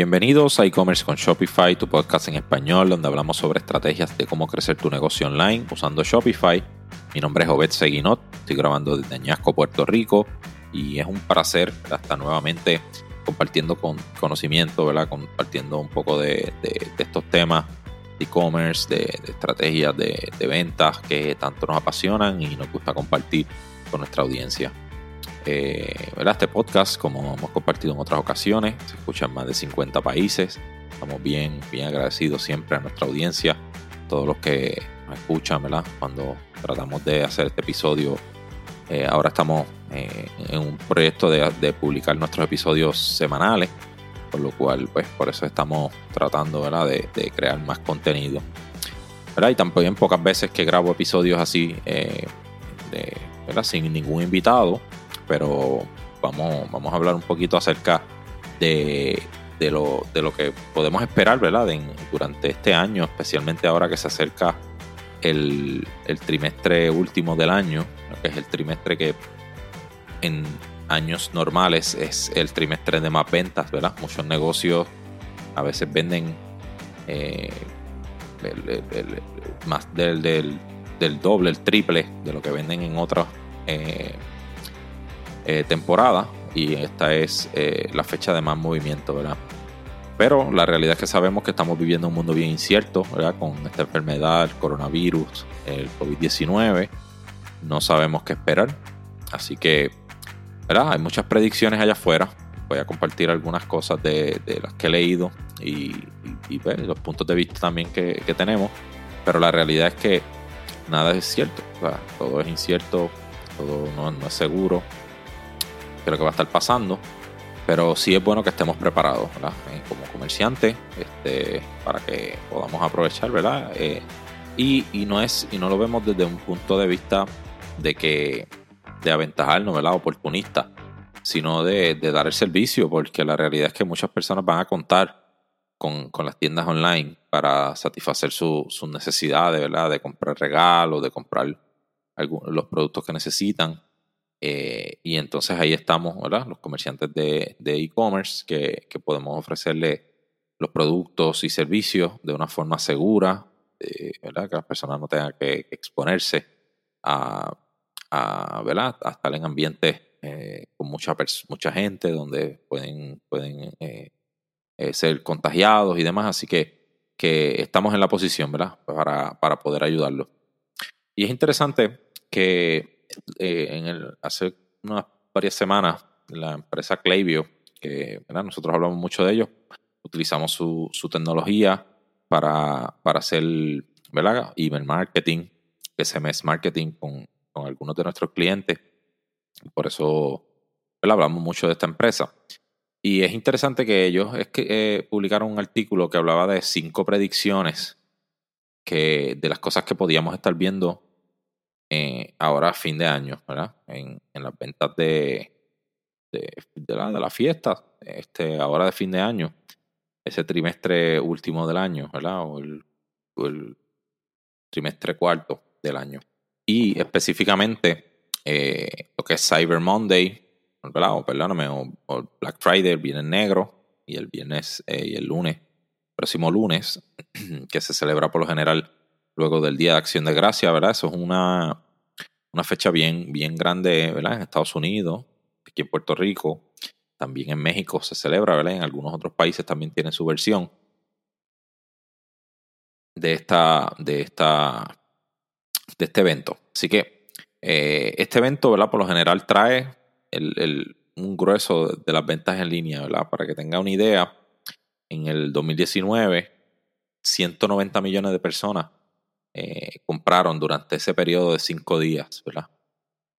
Bienvenidos a e-commerce con Shopify, tu podcast en español donde hablamos sobre estrategias de cómo crecer tu negocio online usando Shopify. Mi nombre es Obed Seguinot, estoy grabando desde Añasco, Puerto Rico y es un placer estar nuevamente compartiendo con conocimiento, ¿verdad? compartiendo un poco de, estos temas de e-commerce, de, estrategias de, de ventas que tanto nos apasionan y nos gusta compartir con nuestra audiencia. Eh, este podcast, como hemos compartido en otras ocasiones, se escucha en más de 50 países. Estamos bien, bien agradecidos siempre a nuestra audiencia, todos los que nos escuchan, ¿verdad? Cuando tratamos de hacer este episodio. Eh, ahora estamos eh, en un proyecto de, publicar nuestros episodios semanales, por lo cual, pues, por eso estamos tratando. De, crear más contenido. ¿verdad? Y también pocas veces que grabo episodios así, de, sin ningún invitado pero vamos, vamos a hablar un poquito acerca de, lo, que podemos esperar, ¿verdad? durante este año, especialmente ahora que se acerca el, trimestre último del año, que es el trimestre que en años normales es el trimestre de más ventas, ¿verdad? Muchos negocios a veces venden eh, más del, doble, el triple de lo que venden en otros eh, eh, temporada y esta es eh, la fecha de más movimiento, ¿verdad? Pero la realidad es que sabemos que estamos viviendo un mundo bien incierto, ¿verdad? Con esta enfermedad, el coronavirus, el COVID-19, no sabemos qué esperar. Así que, ¿verdad? Hay muchas predicciones allá afuera. Voy a compartir algunas cosas de, las que he leído y, los puntos de vista también que, tenemos. Pero la realidad es que nada es cierto. todo es incierto, todo no es seguro lo que va a estar pasando. Pero sí es bueno que estemos preparados, eh, como comerciantes, este, para que podamos aprovechar, ¿verdad? Eh, y, no es, y no lo vemos desde un punto de vista de que de aventajarnos, ¿verdad? Oportunista, sino de, dar el servicio, porque la realidad es que muchas personas van a contar con, las tiendas online para satisfacer sus necesidades, ¿verdad? De comprar regalos, de comprar los productos que necesitan. Eh, y entonces ahí estamos, ¿verdad? Los comerciantes de e-commerce que, podemos ofrecerle los productos y servicios de una forma segura, eh, ¿verdad? Que las personas no tengan que exponerse a, ¿verdad? a estar en ambientes eh, con mucha, mucha gente donde pueden, pueden ser contagiados y demás. Así que, que estamos en la posición, ¿verdad? Para, para poder ayudarlos. Y es interesante que eh, hace unas varias semanas la empresa Klaviyo, que nosotros hablamos mucho de ellos, utilizamos su, tecnología para, para hacer ¿verdad? email marketing, SMS marketing con, con algunos de nuestros clientes. Por eso hablamos mucho de esta empresa. Y es interesante que ellos es que, eh, publicaron un artículo que hablaba de cinco predicciones que, de las cosas que podíamos estar viendo eh, ahora a fin de año, ¿verdad? En, las ventas de, de, la, de la fiesta, este, ahora de fin de año, ese trimestre último del año, ¿verdad? O el, trimestre cuarto del año. Y específicamente eh, lo que es Cyber Monday, ¿verdad? O perdóname, o, Black Friday, el viernes negro, y el viernes eh, y el lunes, próximo lunes, que se celebra por lo general luego del Día de Acción de Gracia, ¿verdad? Eso es una, una fecha bien, bien grande, ¿verdad? En Estados Unidos, aquí en Puerto Rico, también en México se celebra, ¿verdad? En algunos otros países también tienen su versión de esta, de esta, de este evento. Así que eh, este evento, ¿verdad? Por lo general trae el, un grueso de las ventas en línea, ¿verdad? Para que tenga una idea, en el 2019, 190 millones de personas eh, compraron durante ese periodo de cinco días, ¿verdad?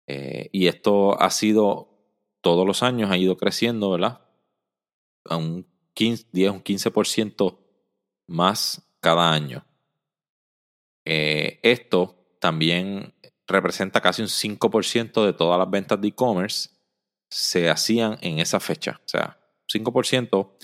Eh, y esto ha sido, todos los años ha ido creciendo, ¿verdad? A un 15, 10, un 15% más cada año. Eh, esto también representa casi un 5% de todas las ventas de e-commerce se hacían en esa fecha. O sea, 5%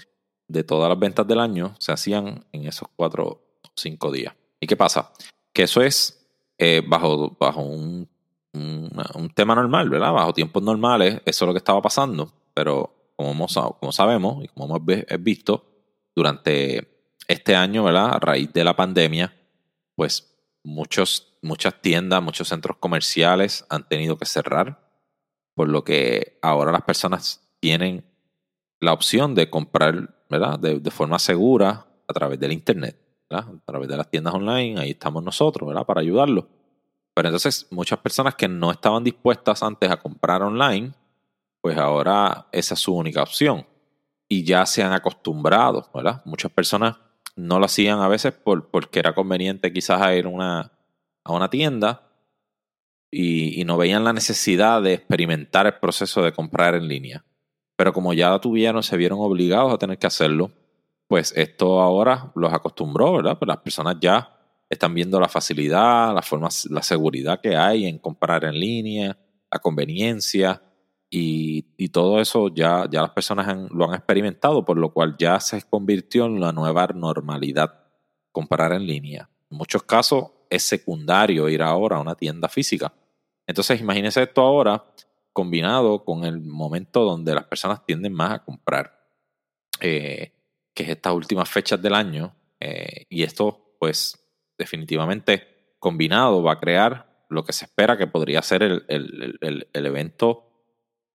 de todas las ventas del año se hacían en esos 4 o 5 días. ¿Y qué pasa? Que eso es eh, bajo, bajo un, un, tema normal, ¿verdad? Bajo tiempos normales, eso es lo que estaba pasando. Pero como, como sabemos y como hemos visto, durante este año, ¿verdad? A raíz de la pandemia, pues muchos, muchas tiendas, muchos centros comerciales han tenido que cerrar, por lo que ahora las personas tienen la opción de comprar, ¿verdad? De, forma segura a través del Internet, A través de las tiendas online, ahí estamos nosotros, ¿verdad? Para ayudarlos. Pero entonces muchas personas que no estaban dispuestas antes a comprar online, pues ahora esa es su única opción. Y ya se han acostumbrado, ¿verdad? Muchas personas no lo hacían a veces por, porque era conveniente quizás ir a una, a una tienda y, y, no veían la necesidad de experimentar el proceso de comprar en línea. Pero como ya lo tuvieron, se vieron obligados a tener que hacerlo, pues esto ahora los acostumbró, ¿verdad? Pues las personas ya están viendo la facilidad, la forma, la seguridad que hay en comprar en línea, la conveniencia y, todo eso ya, las personas lo han experimentado, por lo cual ya se convirtió en la nueva normalidad comprar en línea. En muchos casos es secundario ir ahora a una tienda física. Entonces imagínense esto ahora combinado con el momento donde las personas tienden más a comprar, eh, que es estas últimas fechas del año. Eh, y esto, pues, definitivamente combinado va a crear lo que se espera que podría ser el, evento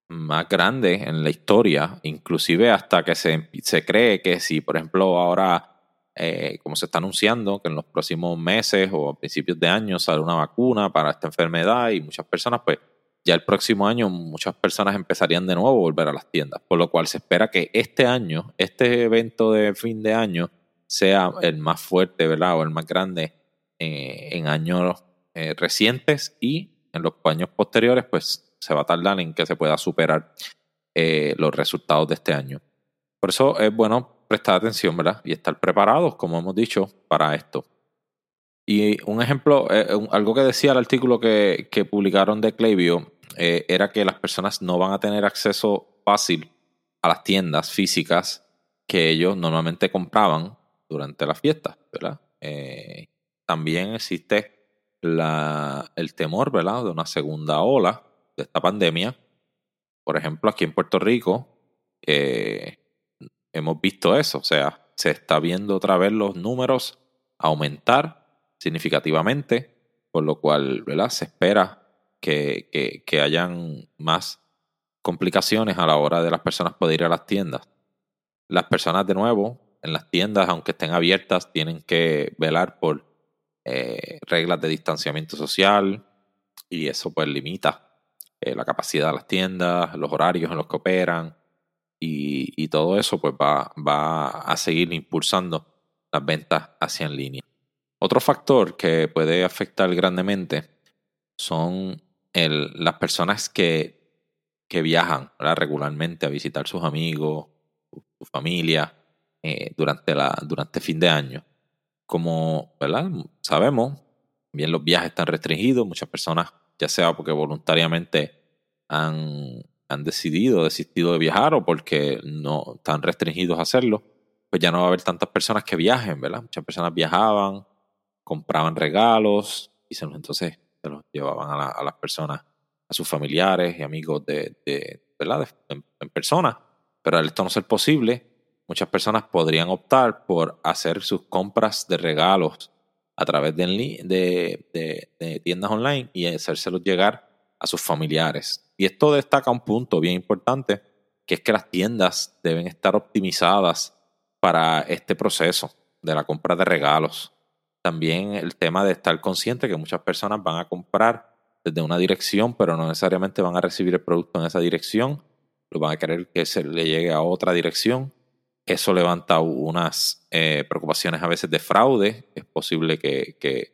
más grande en la historia, inclusive hasta que se, se cree que si, por ejemplo, ahora, eh, como se está anunciando, que en los próximos meses o a principios de año sale una vacuna para esta enfermedad y muchas personas, pues, ya el próximo año muchas personas empezarían de nuevo a volver a las tiendas, por lo cual se espera que este año, este evento de fin de año, sea el más fuerte, ¿verdad? O el más grande eh, en años eh, recientes y en los años posteriores, pues se va a tardar en que se pueda superar eh, los resultados de este año. Por eso es bueno prestar atención, ¿verdad? Y estar preparados, como hemos dicho, para esto. Y un ejemplo, eh, algo que decía el artículo que, publicaron de Klaviyo eh, era que las personas no van a tener acceso fácil a las tiendas físicas que ellos normalmente compraban durante las fiestas, ¿verdad? Eh, también existe el temor, ¿verdad?, de una segunda ola de esta pandemia. Por ejemplo, aquí en Puerto Rico hemos visto eso, o sea, se está viendo otra vez los números aumentar significativamente, por lo cual ¿verdad? se espera que, que, hayan más complicaciones a la hora de las personas poder ir a las tiendas. Las personas, de nuevo, en las tiendas, aunque estén abiertas, tienen que velar por eh, reglas de distanciamiento social y eso pues limita eh, la capacidad de las tiendas, los horarios en los que operan y, y todo eso pues va, va a seguir impulsando las ventas hacia en línea. Otro factor que puede afectar grandemente son las personas que, que viajan regularmente a visitar sus amigos, su, familia, eh, durante, la, durante fin de año. Como ¿verdad? sabemos, bien los viajes están restringidos, muchas personas, ya sea porque voluntariamente han, han decidido, desistido de viajar o porque no están restringidos a hacerlo, pues ya no va a haber tantas personas que viajen, ¿verdad? Muchas personas viajaban, compraban regalos y se los, entonces se los llevaban a, las personas, a sus familiares y amigos de, de ¿verdad? en, persona. Pero al esto no ser posible, muchas personas podrían optar por hacer sus compras de regalos a través de, de, de, tiendas online y hacérselos llegar a sus familiares. Y esto destaca un punto bien importante, que es que las tiendas deben estar optimizadas para este proceso de la compra de regalos. También el tema de estar consciente que muchas personas van a comprar desde una dirección, pero no necesariamente van a recibir el producto en esa dirección, lo van a querer que se le llegue a otra dirección. Eso levanta unas eh, preocupaciones a veces de fraude. Es posible que, que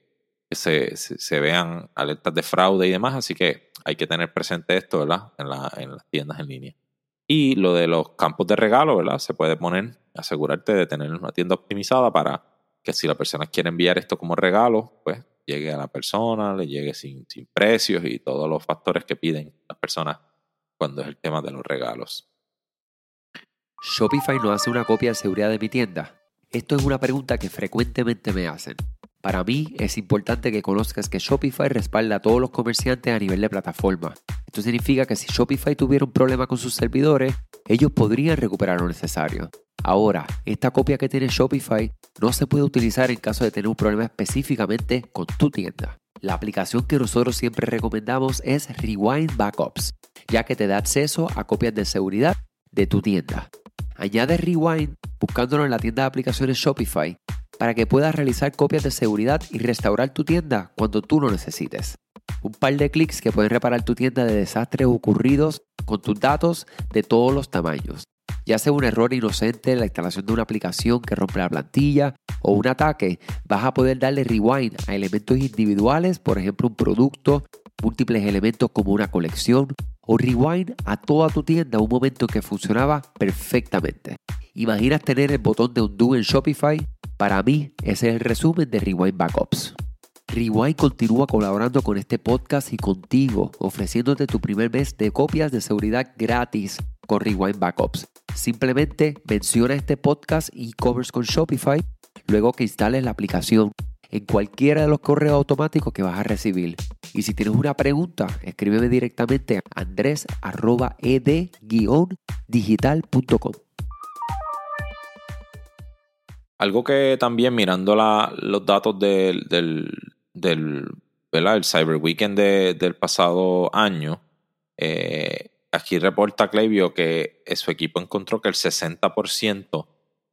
se, se, vean alertas de fraude y demás, así que hay que tener presente esto ¿verdad? En, la, en las tiendas en línea. Y lo de los campos de regalo, ¿verdad? Se puede poner, asegurarte de tener una tienda optimizada para que si la persona quiere enviar esto como regalo, pues llegue a la persona, le llegue sin, sin precios y todos los factores que piden las personas cuando es el tema de los regalos. ¿Shopify no hace una copia de seguridad de mi tienda? Esto es una pregunta que frecuentemente me hacen. Para mí es importante que conozcas que Shopify respalda a todos los comerciantes a nivel de plataforma. Esto significa que si Shopify tuviera un problema con sus servidores, ellos podrían recuperar lo necesario. Ahora, esta copia que tiene Shopify no se puede utilizar en caso de tener un problema específicamente con tu tienda. La aplicación que nosotros siempre recomendamos es Rewind Backups, ya que te da acceso a copias de seguridad de tu tienda. Añade Rewind buscándolo en la tienda de aplicaciones Shopify para que puedas realizar copias de seguridad y restaurar tu tienda cuando tú lo necesites. Un par de clics que pueden reparar tu tienda de desastres ocurridos con tus datos de todos los tamaños. Ya sea un error inocente en la instalación de una aplicación que rompe la plantilla o un ataque, vas a poder darle rewind a elementos individuales, por ejemplo un producto, múltiples elementos como una colección, o rewind a toda tu tienda un momento que funcionaba perfectamente. ¿Imaginas tener el botón de undo en Shopify? Para mí, ese es el resumen de Rewind Backups. Rewind continúa colaborando con este podcast y contigo, ofreciéndote tu primer mes de copias de seguridad gratis con Rewind Backups. Simplemente menciona este podcast y covers con Shopify luego que instales la aplicación en cualquiera de los correos automáticos que vas a recibir. Y si tienes una pregunta, escríbeme directamente a andres.ed-digital.com. Algo que también mirando los datos del, del, del el Cyber Weekend del pasado año, eh, aquí reporta Clevio que su equipo encontró que el 60%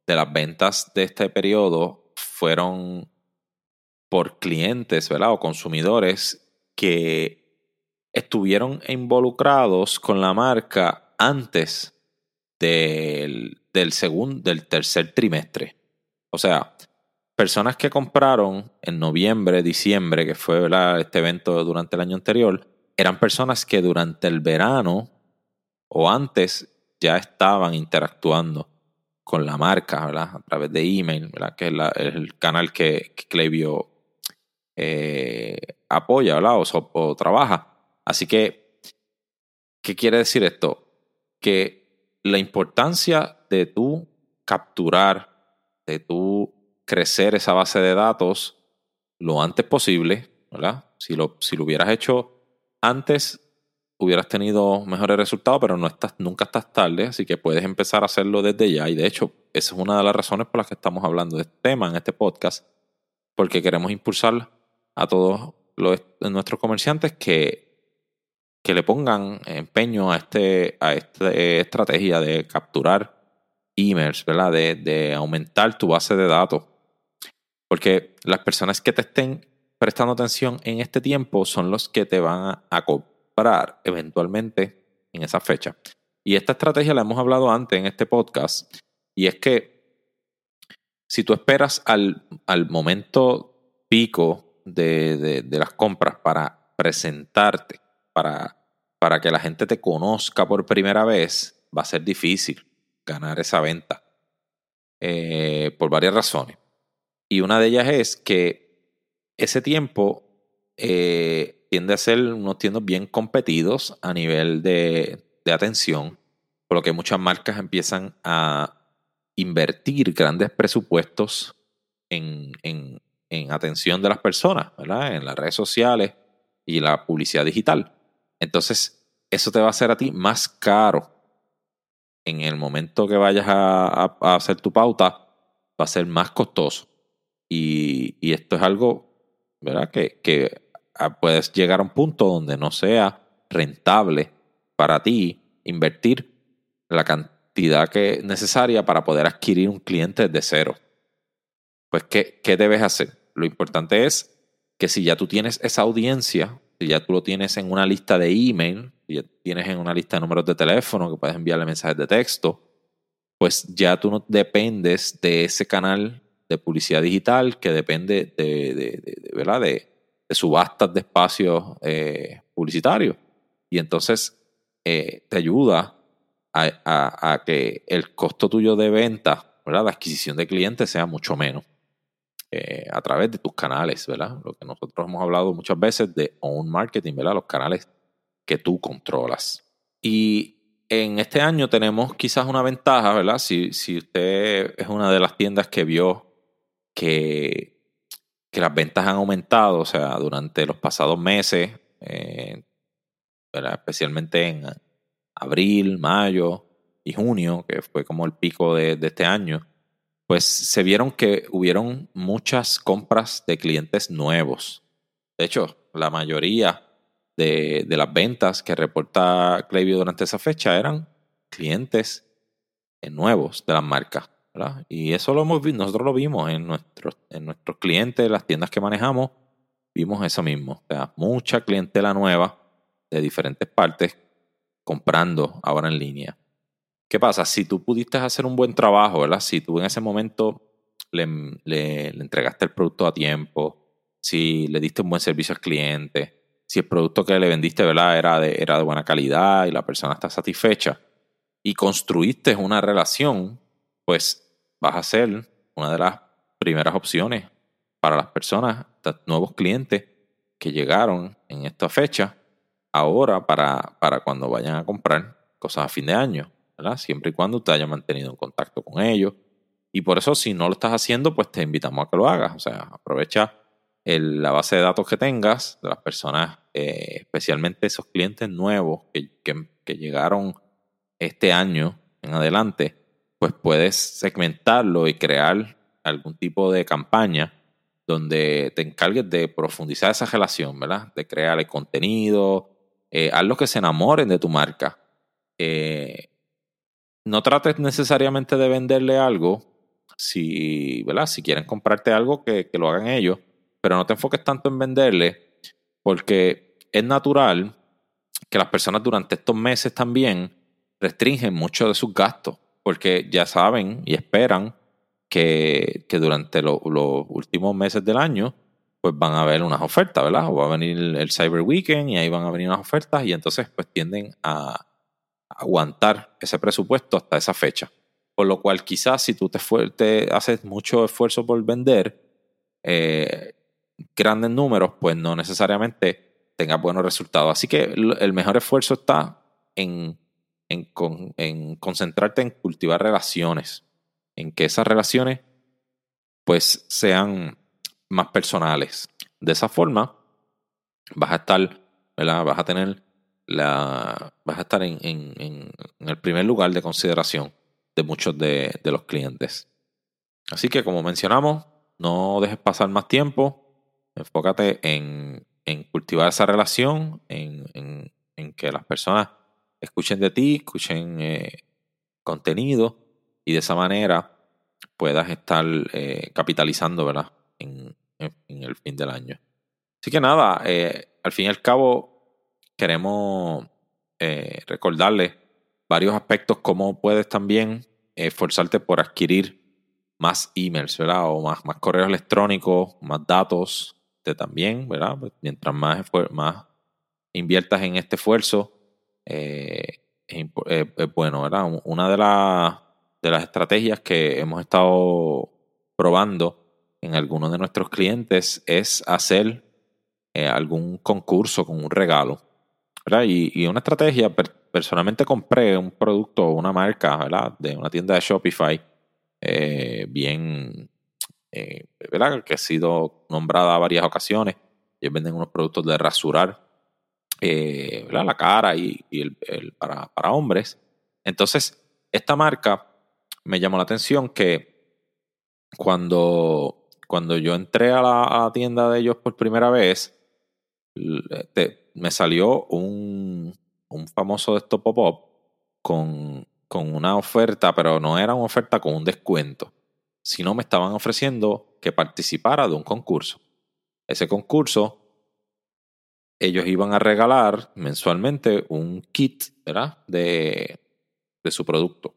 de las ventas de este periodo fueron por clientes ¿verdad? o consumidores que estuvieron involucrados con la marca antes del, del, segundo, del tercer trimestre. O sea, personas que compraron en noviembre, diciembre, que fue este evento durante el año anterior, eran personas que durante el verano o antes ya estaban interactuando con la marca, ¿verdad? A través de email, ¿verdad? Que es, el canal que, que eh, apoya, ¿verdad? O, trabaja. Así que, ¿qué quiere decir esto? Que la importancia de tú capturar, de tú crecer esa base de datos lo antes posible, ¿verdad? Si lo, si lo hubieras hecho antes, hubieras tenido mejores resultados, pero no estás, nunca estás tarde, así que puedes empezar a hacerlo desde ya. Y de hecho, esa es una de las razones por las que estamos hablando de este tema en este podcast, porque queremos impulsar a todos los, nuestros comerciantes que, que le pongan empeño a, este, a esta estrategia de capturar emails, ¿verdad? De, de aumentar tu base de datos. Porque las personas que te estén prestando atención en este tiempo son los que te van a, comprar eventualmente en esa fecha. Y esta estrategia la hemos hablado antes en este podcast. Y es que si tú esperas al, al momento pico de, de, las compras para presentarte, para, para que la gente te conozca por primera vez, va a ser difícil ganar esa venta. Eh, por varias razones. Y una de ellas es que ese tiempo eh, tiende a ser unos tiendos bien competidos a nivel de, atención, por lo que muchas marcas empiezan a invertir grandes presupuestos en, en, en atención de las personas, ¿verdad? En las redes sociales y la publicidad digital. Entonces, eso te va a hacer a ti más caro en el momento que vayas a, a hacer tu pauta, va a ser más costoso. Y, esto es algo, ¿verdad? Que, que puedes llegar a un punto donde no sea rentable para ti invertir la cantidad que necesaria para poder adquirir un cliente de cero. Pues, ¿qué, ¿qué debes hacer? Lo importante es que si ya tú tienes esa audiencia, si ya tú lo tienes en una lista de email, si ya tienes en una lista de números de teléfono que puedes enviarle mensajes de texto, pues ya tú no dependes de ese canal de publicidad digital que depende de, de, ¿verdad? de, subastas de espacios eh, publicitarios. Y entonces eh, te ayuda a, que el costo tuyo de venta, ¿verdad? de adquisición de clientes sea mucho menos. Eh, a través de tus canales, ¿verdad? Lo que nosotros hemos hablado muchas veces de own marketing, ¿verdad? Los canales que tú controlas. Y en este año tenemos quizás una ventaja, ¿verdad? Si, si usted es una de las tiendas que vio que, que las ventas han aumentado, o sea, durante los pasados meses, eh, especialmente en abril, mayo, y junio, que fue como el pico de, de este año, pues se vieron que hubieron muchas compras de clientes nuevos. De hecho, la mayoría de, las ventas que reporta Klaviyo durante esa fecha eran clientes nuevos de las marcas. Y eso lo hemos nosotros lo vimos en nuestros, en nuestros clientes, las tiendas que manejamos, vimos eso mismo. O sea, mucha clientela nueva de diferentes partes comprando ahora en línea. ¿Qué pasa? Si tú pudiste hacer un buen trabajo, ¿verdad? Si tú en ese momento le, le, entregaste el producto a tiempo, si le diste un buen servicio al cliente, si el producto que le vendiste, ¿verdad? Era de, era de buena calidad y la persona está satisfecha y construiste una relación, pues vas a ser una de las primeras opciones para las personas, nuevos clientes que llegaron en esta fecha, ahora para, para cuando vayan a comprar cosas a fin de año. Siempre y cuando te haya mantenido en contacto con ellos. Y por eso, si no lo estás haciendo, pues te invitamos a que lo hagas. O sea, aprovecha la base de datos que tengas de las personas, eh, especialmente esos clientes nuevos que, que, llegaron este año en adelante, pues puedes segmentarlo y crear algún tipo de campaña donde te encargues de profundizar esa relación, ¿verdad? De crear el contenido, eh, hazlo que se enamoren de tu marca. Eh, no trates necesariamente de venderle algo. Si, ¿verdad? si quieren comprarte algo, que, lo hagan ellos. Pero no te enfoques tanto en venderle, porque es natural que las personas durante estos meses también restringen mucho de sus gastos, porque ya saben y esperan que, durante los últimos meses del año pues van a haber unas ofertas, ¿verdad? O va a venir el Cyber Weekend y ahí van a venir unas ofertas y entonces pues tienden a, aguantar ese presupuesto hasta esa fecha. Por lo cual quizás si tú te, haces mucho esfuerzo por vender eh, grandes números, pues no necesariamente tengas buenos resultados. Así que el mejor esfuerzo está en, en, concentrarte en cultivar relaciones, en que esas relaciones pues sean más personales. De esa forma vas a estar, ¿verdad? vas a tener la, vas a estar en, en, el primer lugar de consideración de muchos de, los clientes. Así que como mencionamos, no dejes pasar más tiempo, enfócate en, cultivar esa relación, en, que las personas escuchen de ti, escuchen eh, contenido y de esa manera puedas estar eh, capitalizando ¿verdad? En, el fin del año. Así que nada, eh, al fin y al cabo queremos eh, recordarle varios aspectos, cómo puedes también esforzarte por adquirir más emails, ¿verdad? O más, más correos electrónicos, más datos de también, ¿verdad? Pues mientras más, más inviertas en este esfuerzo, eh, es, bueno, ¿verdad? Una de, de las estrategias que hemos estado probando en algunos de nuestros clientes es hacer eh, algún concurso con un regalo. Y, una estrategia, personalmente compré un producto o una marca ¿verdad? de una tienda de Shopify eh, bien, eh, ¿verdad? que ha sido nombrada varias ocasiones. Ellos venden unos productos de rasurar eh, la cara y, el, para, para, hombres. Entonces, esta marca me llamó la atención que cuando, cuando yo entré a la, tienda de ellos por primera vez, me salió un, un famoso de estos pop-up con, con una oferta, pero no era una oferta con un descuento, sino me estaban ofreciendo que participara de un concurso. Ese concurso, ellos iban a regalar mensualmente un kit, ¿verdad? De, de su producto.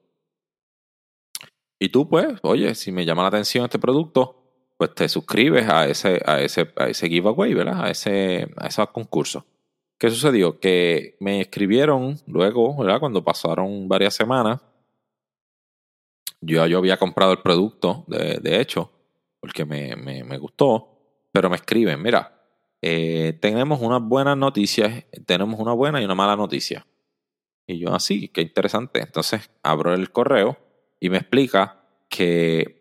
Y tú, pues, oye, si me llama la atención este producto, pues te suscribes a ese, a ese, a ese giveaway, ¿verdad? A ese, a ese concurso. ¿Qué sucedió? Que me escribieron luego, ¿verdad? Cuando pasaron varias semanas. Yo, yo había comprado el producto, de, hecho, porque me, me, gustó, pero me escriben, mira, eh, tenemos unas buenas noticias, tenemos una buena y una mala noticia. Y yo, así, ah, qué interesante. Entonces abro el correo y me explica que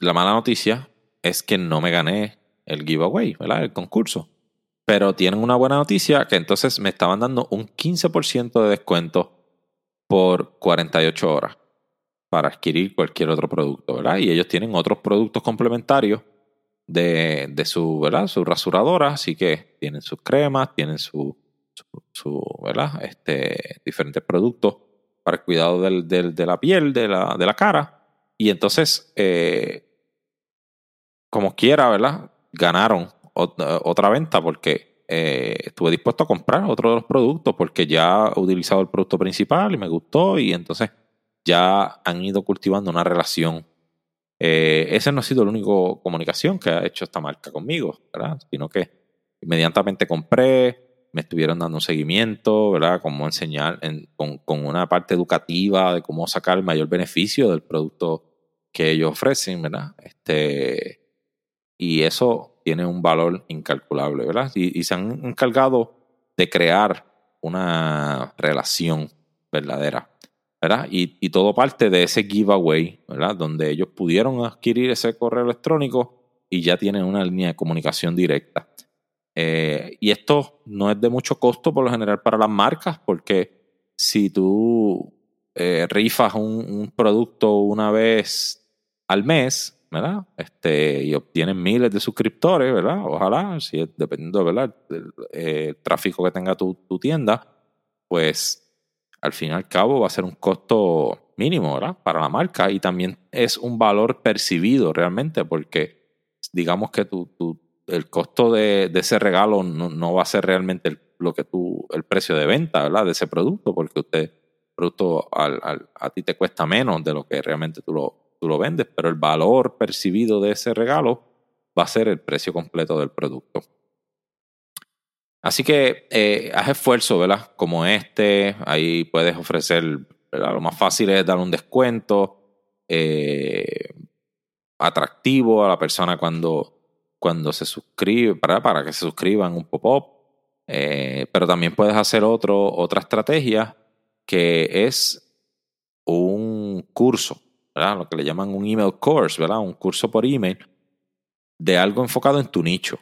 la mala noticia es que no me gané el giveaway, ¿verdad? El concurso. Pero tienen una buena noticia que entonces me estaban dando un 15% de descuento por 48 horas para adquirir cualquier otro producto, ¿verdad? Y ellos tienen otros productos complementarios de, de su, ¿verdad? Su rasuradora, así que tienen sus cremas, tienen su, su, ¿verdad? Este, diferentes productos para el cuidado del, de la piel, de la, de la cara. Y entonces, eh, como quiera, ¿verdad? Ganaron otra venta porque eh, estuve dispuesto a comprar otro de los productos porque ya he utilizado el producto principal y me gustó y entonces ya han ido cultivando una relación. Eh, ese no ha sido la única comunicación que ha hecho esta marca conmigo, ¿verdad? Sino que inmediatamente compré, me estuvieron dando un seguimiento, ¿verdad? Cómo enseñar con, con, una parte educativa de cómo sacar el mayor beneficio del producto que ellos ofrecen, ¿verdad? Este, y eso tiene un valor incalculable, ¿verdad? Y, y se han encargado de crear una relación verdadera Y, todo parte de ese giveaway, ¿verdad? Donde ellos pudieron adquirir ese correo electrónico y ya tienen una línea de comunicación directa. Eh, y esto no es de mucho costo por lo general para las marcas, porque si tú eh, rifas un, producto una vez al mes, ¿verdad? Este, y obtienes miles de suscriptores, ¿verdad? Ojalá, si dependiendo ¿verdad? tráfico que tenga tu tienda, pues al fin y al cabo va a ser un costo mínimo ¿verdad? para la marca y también es un valor percibido realmente porque digamos que el costo de, ese regalo no, va a ser realmente el, lo que tú, el precio de venta ¿verdad? de ese producto porque usted producto al, a ti te cuesta menos de lo que realmente tú lo, tú lo vendes, pero el valor percibido de ese regalo va a ser el precio completo del producto. Así que eh, haz esfuerzo, ¿verdad? Como este, ahí puedes ofrecer. Lo más fácil es dar un descuento eh, atractivo a la persona cuando, cuando se suscribe, para, para que se suscriban un pop-up. Eh, pero también puedes hacer otro, otra estrategia que es un curso, ¿verdad? Lo que le llaman un email course, ¿verdad? Un curso por email de algo enfocado en tu nicho.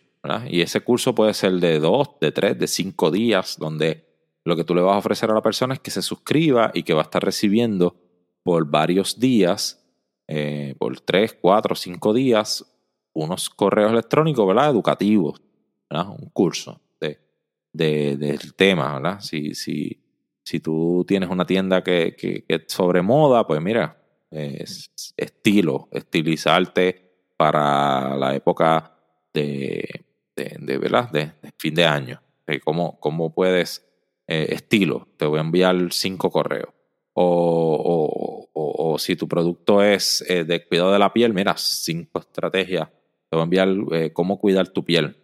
Y ese curso puede ser de dos, de tres, de cinco días, donde lo que tú le vas a ofrecer a la persona es que se suscriba y que va a estar recibiendo por varios días, eh, por tres, cuatro, cinco días, unos correos electrónicos, ¿verdad? Educativos, Un curso de, del tema, ¿verdad? Si, si, si tú tienes una tienda que, que, es sobre moda, pues mira, es estilo, estilizarte para la época de, de, ¿verdad? De, fin de año. cómo, cómo, puedes, eh, estilo, te voy a enviar cinco correos. O, o, si tu producto es eh, de cuidado de la piel, mira, cinco estrategias. Te voy a enviar eh, cómo cuidar tu piel,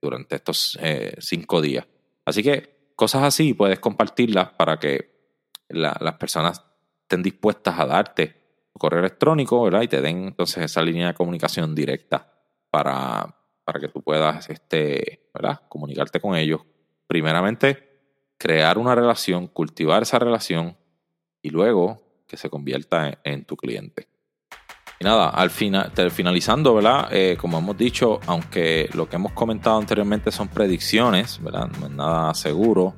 durante estos cinco días. Así que cosas así puedes compartirlas para que las personas estén dispuestas a darte correo electrónico, ¿verdad? Y te den entonces esa línea de comunicación directa para, para que tú puedas este, ¿verdad? comunicarte con ellos. Primeramente, crear una relación, cultivar esa relación y luego que se convierta en, tu cliente. Y nada, al final, finalizando, ¿verdad? Eh, como hemos dicho, aunque lo que hemos comentado anteriormente son predicciones, ¿verdad? No es nada seguro,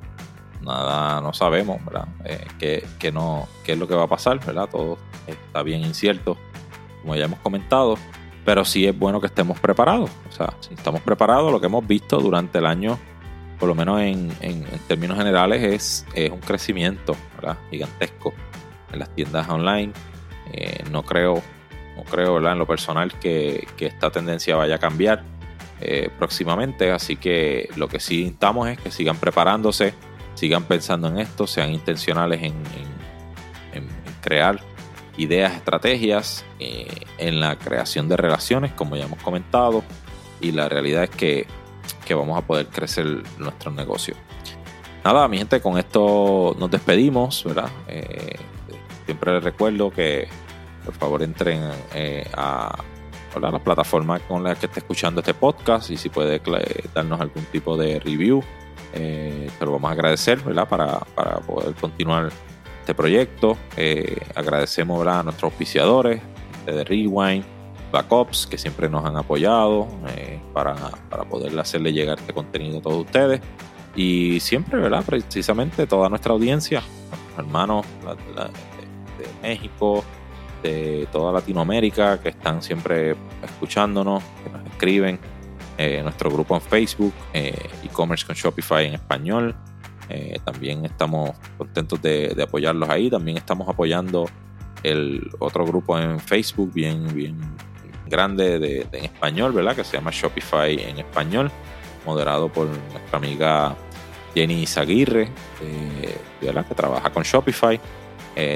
nada, no sabemos, ¿verdad? Eh, qué, no, qué es lo que va a pasar, ¿verdad? Todo está bien incierto, como ya hemos comentado pero sí es bueno que estemos preparados. O sea, si estamos preparados, lo que hemos visto durante el año, por lo menos en, términos generales, es, es, un crecimiento gigantesco en las tiendas online. Eh, no creo, no creo ¿verdad? en lo personal que, esta tendencia vaya a cambiar eh, próximamente, así que lo que sí instamos es que sigan preparándose, sigan pensando en esto, sean intencionales en, en crear ideas, estrategias eh, en la creación de relaciones, como ya hemos comentado, y la realidad es que, vamos a poder crecer nuestro negocio. Nada, mi gente, con esto nos despedimos, ¿verdad? Eh, siempre les recuerdo que por favor entren eh, a, la plataforma con la que esté escuchando este podcast y si puede darnos algún tipo de review, eh, te lo vamos a agradecer, ¿verdad? Para, para poder continuar este proyecto. Eh, agradecemos a nuestros auspiciadores de Rewind, Backups, que siempre nos han apoyado eh, para, para poder hacerle llegar este contenido a todos ustedes. Y siempre, ¿verdad? Precisamente toda nuestra audiencia, hermanos de, México, de toda Latinoamérica, que están siempre escuchándonos, que nos escriben, eh, nuestro grupo en Facebook, e-commerce con Shopify en español. Eh, también estamos contentos de, apoyarlos ahí. También estamos apoyando el otro grupo en Facebook bien, bien grande de, en español, ¿verdad? Que se llama Shopify en español, moderado por nuestra amiga Jenny Zaguirre, ¿verdad? Que trabaja con Shopify.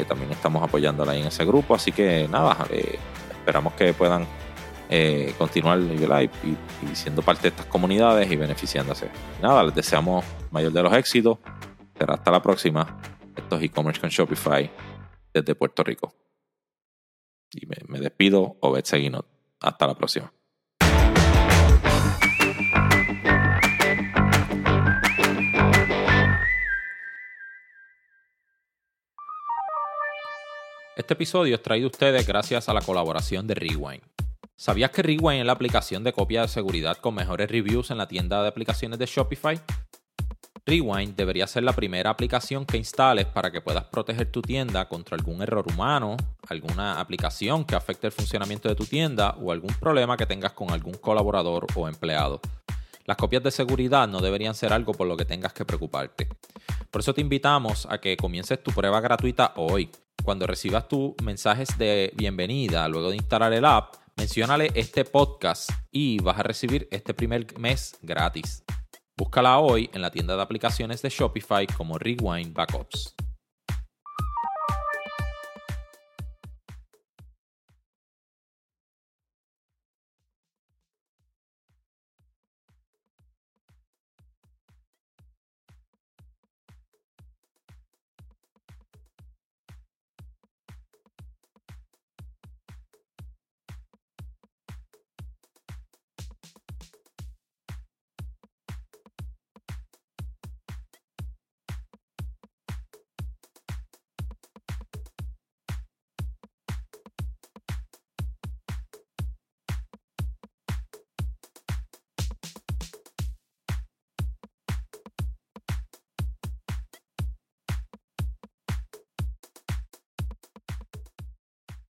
también estamos apoyándola en ese grupo. Así que nada, esperamos que puedan eh, continuar y, y, siendo parte de estas comunidades y beneficiándose. Nada, les deseamos mayor de los éxitos. Será hasta la próxima. Esto es e-commerce con Shopify desde Puerto Rico. Y me, despido, Obed Seguinot. Hasta la próxima. Este episodio es traído a ustedes gracias a la colaboración de Rewind. ¿Sabías que Rewind es la aplicación de copia de seguridad con mejores reviews en la tienda de aplicaciones de Shopify? Rewind debería ser la primera aplicación que instales para que puedas proteger tu tienda contra algún error humano, alguna aplicación que afecte el funcionamiento de tu tienda o algún problema que tengas con algún colaborador o empleado. Las copias de seguridad no deberían ser algo por lo que tengas que preocuparte. Por eso te invitamos a que comiences tu prueba gratuita hoy. Cuando recibas tus mensajes de bienvenida luego de instalar el app, Menciónale este podcast y vas a recibir este primer mes gratis. Búscala hoy en la tienda de aplicaciones de Shopify como Rewind Backups.